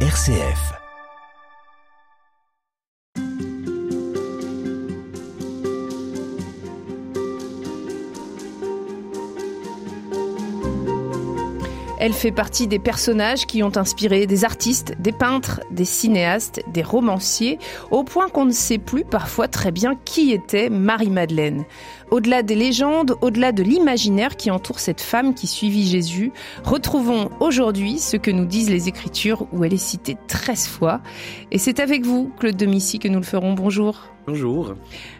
RCF. Elle fait partie des personnages qui ont inspiré des artistes, des peintres, des cinéastes, des romanciers, au point qu'on ne sait plus parfois très bien qui était Marie-Madeleine. Au-delà des légendes, au-delà de l'imaginaire qui entoure cette femme qui suivit Jésus, retrouvons aujourd'hui ce que nous disent les Écritures où elle est citée 13 fois. Et c'est avec vous, Claude Domici, que nous le ferons. Bonjour. Bonjour.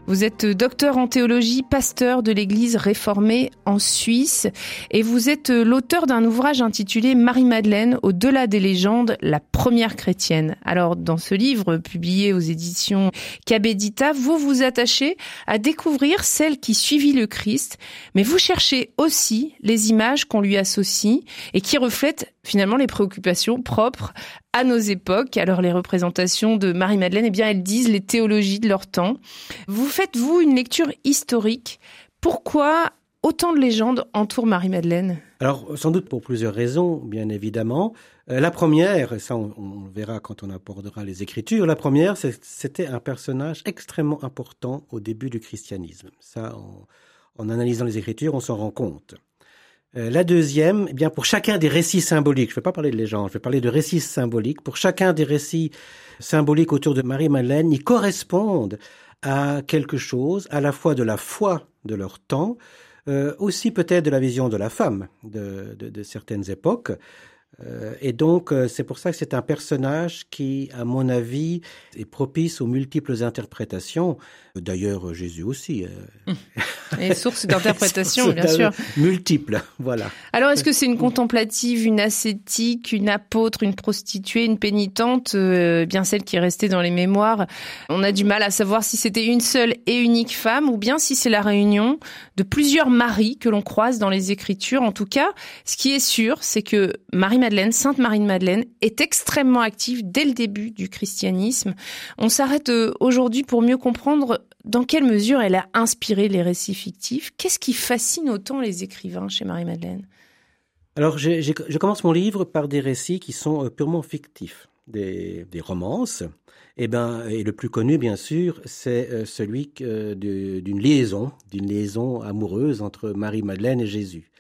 Vous êtes docteur en théologie, pasteur de l'Église réformée en Suisse et vous êtes l'auteur d'un ouvrage intitulé Marie-Madeleine, au-delà des légendes, la première chrétienne. Alors, dans ce livre publié aux éditions Cabedita, vous vous attachez à découvrir celle qui suivit le Christ, mais vous cherchez aussi les images qu'on lui associe et qui reflètent finalement les préoccupations propres à nos époques. Alors les représentations de Marie-Madeleine, eh bien elles disent les théologies de leur temps. Vous faites vous une lecture historique? Pourquoi autant de légendes entourent Marie-Madeleine? Alors sans doute pour plusieurs raisons, bien évidemment. Euh, la première, ça on, on, verra quand on abordera les Écritures, la première, c'était un personnage extrêmement important au début du christianisme. Ça, en analysant les Écritures, on s'en rend compte. Euh, la deuxième, eh bien pour chacun des récits symboliques, je ne vais pas parler de légendes, je vais parler de récits symboliques. Pour chacun des récits symboliques autour de Marie-Madeleine, ils correspondent à quelque chose, à la fois de la foi de leur temps, euh, aussi peut-être de la vision de la femme de, certaines époques. Euh, et donc, euh, c'est pour ça que c'est un personnage qui, à mon avis, est propice aux multiples interprétations. D'ailleurs, Jésus aussi. Euh... Et source d'interprétation, bien sûr. Multiples, voilà. Alors, est-ce que c'est une contemplative, une ascétique, une apôtre, une prostituée, une pénitente, euh, bien celle qui est restée dans les mémoires? On a du mal à savoir si c'était une seule et unique femme, ou bien si c'est la réunion de plusieurs maris que l'on croise dans les Écritures. En tout cas, ce qui est sûr, c'est que Marie Madeleine, Sainte Marie de Madeleine, est extrêmement active dès le début du christianisme. On s'arrête aujourd'hui pour mieux comprendre dans quelle mesure elle a inspiré les récits fictifs? Qu'est-ce qui fascine autant les écrivains chez Marie-Madeleine? Alors, je commence mon livre par des récits qui sont purement fictifs, des, romances. Et, ben, et le plus connu, bien sûr, c'est celui de, d'une liaison, d'une liaison amoureuse entre Marie-Madeleine et Jésus.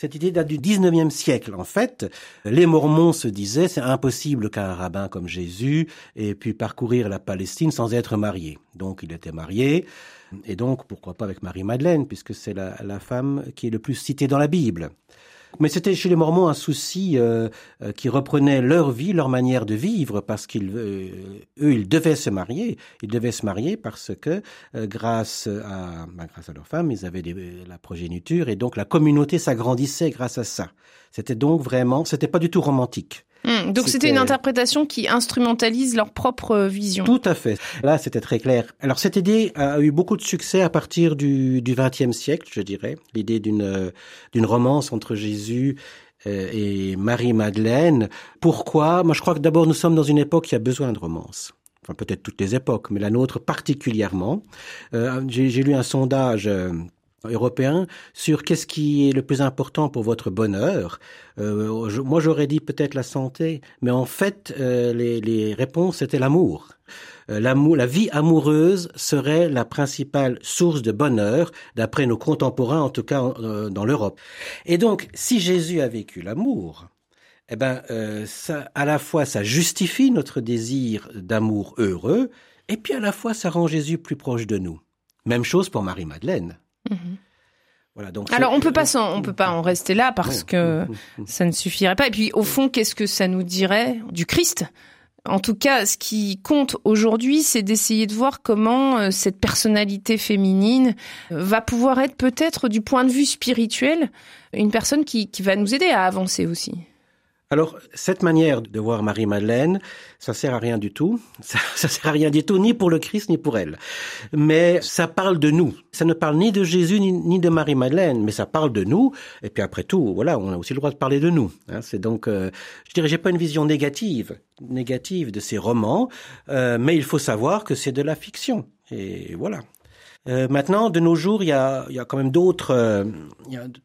Cette idée date du 19e siècle. En fait, les Mormons se disaient c'est impossible qu'un rabbin comme Jésus ait pu parcourir la Palestine sans être marié. Donc il était marié. Et donc, pourquoi pas avec Marie-Madeleine, puisque c'est la, la, femme qui est le plus citée dans la Bible. Mais c'était chez les Mormons un souci euh, euh, qui reprenait leur vie, leur manière de vivre, parce qu'ils, euh, ils devaient se marier. Ils devaient se marier parce que, grâce à, bah, grâce à leur femme, ils avaient la progéniture, et donc la communauté s'agrandissait grâce à ça. C'était donc vraiment, c'était pas du tout romantique. Mmh, donc c'était une interprétation qui instrumentalise leur propre vision. Tout à fait. Là, c'était très clair. Alors cette idée a eu beaucoup de succès à partir du XXe siècle, je dirais. L'idée d'une d'une romance entre Jésus et Marie-Madeleine. Pourquoi? Moi, je crois que d'abord, nous sommes dans une époque qui a besoin de romance. Enfin, peut-être toutes les époques, mais la nôtre particulièrement. Euh, J'ai lu un sondage européen sur qu'est-ce qui est le plus important pour votre bonheur. Euh, je, moi, j'aurais dit peut-être la santé, mais en fait, euh, les, les, réponses étaient l'amour. Euh, l'amour, la vie amoureuse serait la principale source de bonheur, d'après nos contemporains, en tout cas euh, dans l'Europe. Et donc, si Jésus a vécu l'amour, eh ben, euh, ça, à la fois, ça justifie notre désir d'amour heureux, et puis à la fois, ça rend Jésus plus proche de nous. Même chose pour Marie-Madeleine. Mmh. Voilà, donc Alors on peut pas on peut pas en rester là parce que ça ne suffirait pas. Et puis au fond, qu'est-ce que ça nous dirait du Christ? En tout cas, ce qui compte aujourd'hui, c'est d'essayer de voir comment cette personnalité féminine va pouvoir être peut-être du point de vue spirituel une personne qui, qui va nous aider à avancer aussi. Alors, cette manière de voir Marie-Madeleine, ça sert à rien du tout. Ça, ça sert à rien du tout, ni pour le Christ, ni pour elle. Mais ça parle de nous. Ça ne parle ni de Jésus, ni, ni de Marie-Madeleine, mais ça parle de nous. Et puis après tout, voilà, on a aussi le droit de parler de nous. Hein, c'est donc, euh, je dirais, j'ai pas une vision négative, négative de ces romans, euh, mais il faut savoir que c'est de la fiction. Et voilà. Euh, maintenant, de nos jours, il y a, y a quand même d'autres, euh,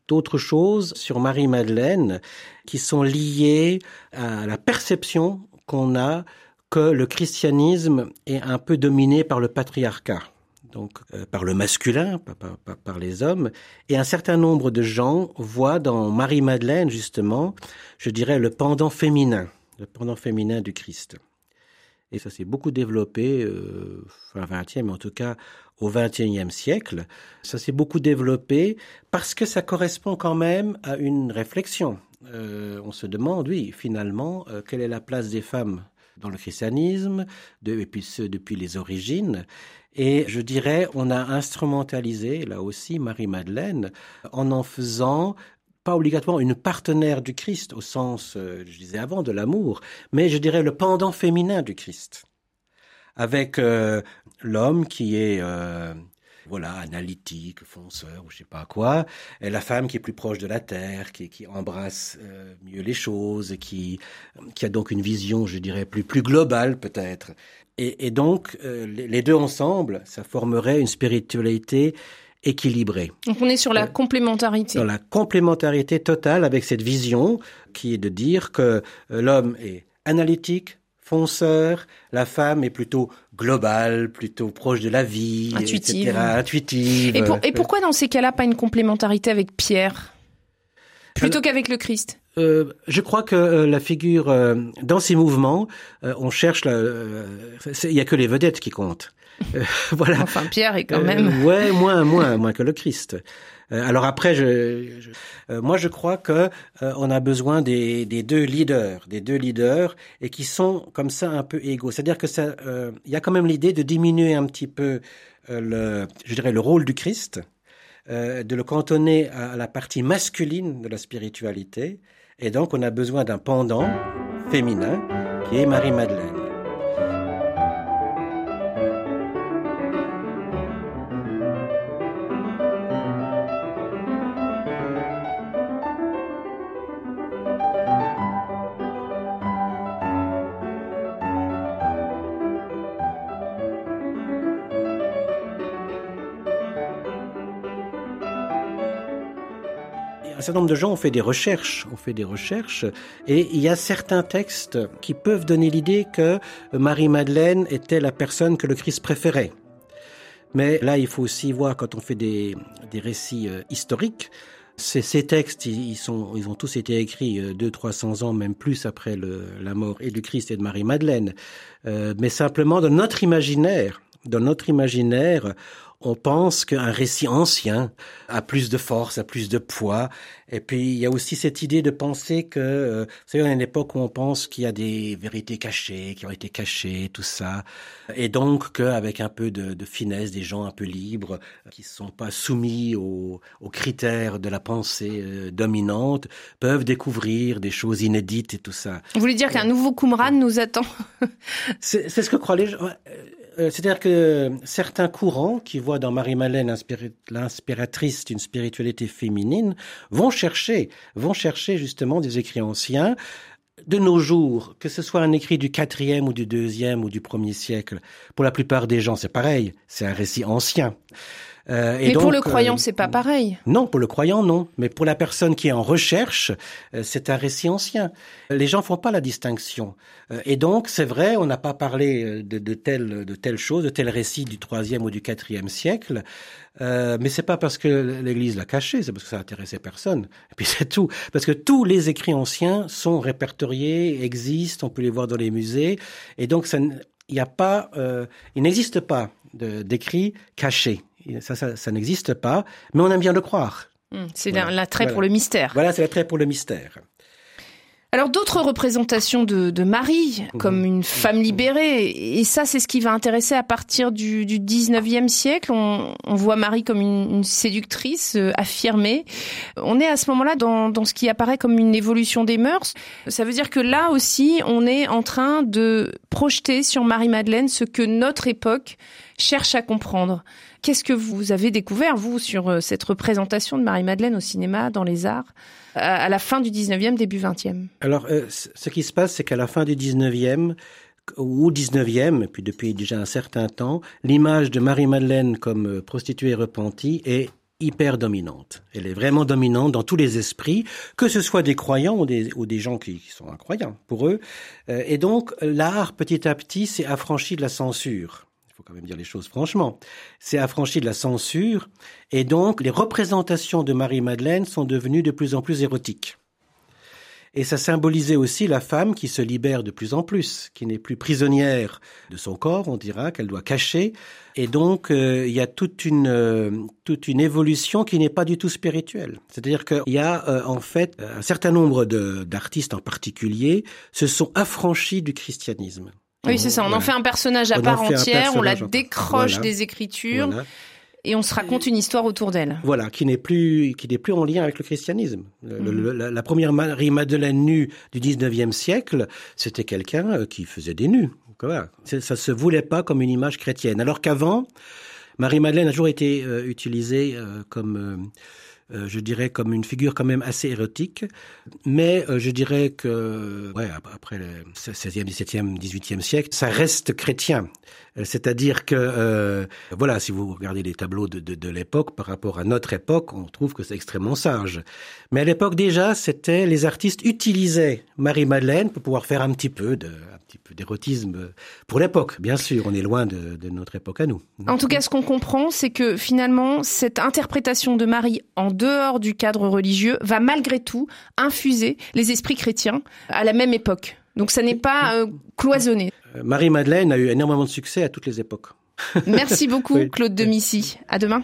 d'autres choses sur Marie-Madeleine qui sont liées à la perception qu'on a que le christianisme est un peu dominé par le patriarcat, donc euh, par le masculin, par, par, par, les hommes, et un certain nombre de gens voient dans Marie-Madeleine, justement, je dirais, le pendant féminin, le pendant féminin du Christ. Et ça s'est beaucoup développé, euh, fin 20e, mais en tout cas au 21e siècle. Ça s'est beaucoup développé parce que ça correspond quand même à une réflexion. Euh, on se demande, oui, finalement, euh, quelle est la place des femmes dans le christianisme, et puis ce, depuis les origines. Et je dirais, on a instrumentalisé, là aussi, Marie-Madeleine, en en faisant pas obligatoirement une partenaire du Christ au sens, euh, je disais avant, de l'amour, mais je dirais le pendant féminin du Christ, avec euh, l'homme qui est euh, voilà analytique, fonceur ou je sais pas quoi, et la femme qui est plus proche de la terre, qui, qui embrasse euh, mieux les choses, qui qui a donc une vision, je dirais, plus plus globale peut-être. Et, et, donc euh, les deux ensemble, ça formerait une spiritualité équilibré. Donc on est sur la euh, complémentarité. Dans la complémentarité totale avec cette vision qui est de dire que euh, l'homme est analytique, fonceur, la femme est plutôt globale, plutôt proche de la vie, intuitive. Etc., intuitive. Et, pour, et pourquoi dans ces cas-là pas une complémentarité avec Pierre? Plutôt qu'avec le Christ? euh, je crois que euh, la figure euh, dans ces mouvements, on cherche. Il y a que les vedettes qui comptent. voilà. Enfin, Pierre est quand même. ouais, moins, moins, moins que le Christ. alors après, je, je moi, je crois que on a besoin des, des, deux leaders, des deux leaders, et qui sont comme ça un peu égaux. C'est-à-dire que ça, il y a quand même l'idée de diminuer un petit peu le, je dirais, le rôle du Christ. de le cantonner à la partie masculine de la spiritualité et donc, on a besoin d'un pendant féminin qui est Marie-Madeleine. un certain nombre de gens ont fait des recherches, ont fait des recherches, et il y a certains textes qui peuvent donner l'idée que Marie-Madeleine était la personne que le Christ préférait. Mais là, il faut aussi voir quand on fait des, des récits euh, historiques, ces, textes, ils, sont, ils ont tous été écrits euh, deux, trois cents ans, même plus après la mort et du Christ et de Marie-Madeleine. Euh, mais simplement, dans notre imaginaire, dans notre imaginaire, on pense qu'un récit ancien a plus de force, a plus de poids. Et puis, il y a aussi cette idée de penser que, euh, vous savez, on a une époque où on pense qu'il y a des vérités cachées, qui ont été cachées, tout ça. Et donc, qu'avec un peu de, de, finesse, des gens un peu libres, qui ne sont pas soumis aux, aux, critères de la pensée euh, dominante, peuvent découvrir des choses inédites et tout ça. Vous voulez dire qu'un nouveau Qumran nous attend C'est ce que croient les gens. Euh, c'est-à-dire que certains courants qui voient dans Marie-Madeleine l'inspiratrice d'une spiritualité féminine vont chercher, vont chercher justement des écrits anciens de nos jours, que ce soit un écrit du quatrième ou du deuxième ou du premier siècle, pour la plupart des gens, c'est pareil, c'est un récit ancien. Euh, et Mais donc, pour le croyant, euh, c'est pas pareil. Non, pour le croyant, non. Mais pour la personne qui est en recherche, euh, c'est un récit ancien. Les gens font pas la distinction. Euh, et donc, c'est vrai, on n'a pas parlé euh, de, de telle de telle chose, de tel récit du troisième ou du quatrième siècle. Euh, mais c'est pas parce que l'Église l'a caché, c'est parce que ça intéressait personne. Et puis c'est tout, parce que tous les écrits anciens sont répertoriés, existent, on peut les voir dans les musées, et donc ça, il n'y a pas, euh, il n'existe pas d'écrits cachés. Ça, ça, ça n'existe pas, mais on aime bien le croire. Mmh, c'est voilà. l'attrait voilà. pour le mystère. Voilà, c'est l'attrait pour le mystère. Alors d'autres représentations de, de Marie comme mmh. une femme libérée, et ça c'est ce qui va intéresser à partir du, du 19e siècle. On, on, voit Marie comme une, une séductrice euh, affirmée. On est à ce moment-là dans, dans ce qui apparaît comme une évolution des mœurs. Ça veut dire que là aussi on est en train de projeter sur Marie-Madeleine ce que notre époque cherche à comprendre. Qu'est-ce que vous avez découvert, vous, sur euh, cette représentation de Marie-Madeleine au cinéma, dans les arts, à la fin du 19e, début 20e Alors, euh, ce qui se passe, c'est qu'à la fin du 19e, ou 19e, et puis depuis déjà un certain temps, l'image de Marie-Madeleine comme euh, prostituée repentie est hyper dominante. Elle est vraiment dominante dans tous les esprits, que ce soit des croyants ou des, ou des gens qui, sont incroyants pour eux. Et donc, l'art, petit à petit, s'est affranchi de la censure. Il faut quand même dire les choses franchement. C'est affranchi de la censure. Et donc, les représentations de Marie-Madeleine sont devenues de plus en plus érotiques. Et ça symbolisait aussi la femme qui se libère de plus en plus, qui n'est plus prisonnière de son corps, on dira, qu'elle doit cacher. Et donc, euh, il y a toute une, euh, toute une évolution qui n'est pas du tout spirituelle. C'est-à-dire qu'il y a euh, en fait un certain nombre d'artistes en particulier se sont affranchis du christianisme. Oui, c'est ça. On en fait un personnage à part entière, on la décroche des écritures et on se raconte une histoire autour d'elle. Voilà, qui n'est plus qui n'est plus en lien avec le christianisme. Mhm. la, première Marie Madeleine nue du 19e siècle, c'était quelqu'un euh, qui faisait des nus. Voilà. Ça se voulait pas comme une image chrétienne. Alors qu'avant, Marie Madeleine a toujours été euh, utilisée euh, comme euh, je dirais comme une figure quand même assez érotique, mais euh, je dirais que ouais, après le 16e, 17e, 18e siècle, ça reste chrétien. Euh, c'est-à-dire que, voilà, si vous regardez les tableaux de, de, l'époque par rapport à notre époque, on trouve que c'est extrêmement sage. Mais à l'époque déjà, c'était les artistes utilisaient Marie-Madeleine pour pouvoir faire un petit peu de, d'érotisme pour l'époque. Bien sûr, on est loin de, de, notre époque à nous. En tout cas, ce qu'on comprend, c'est que finalement, cette interprétation de Marie en dehors du cadre religieux va malgré tout infuser les esprits chrétiens à la même époque. Donc ça n'est pas euh, cloisonné. Euh, Marie-Madeleine a eu énormément de succès à toutes les époques. Merci beaucoup, Claude Demissy. À demain.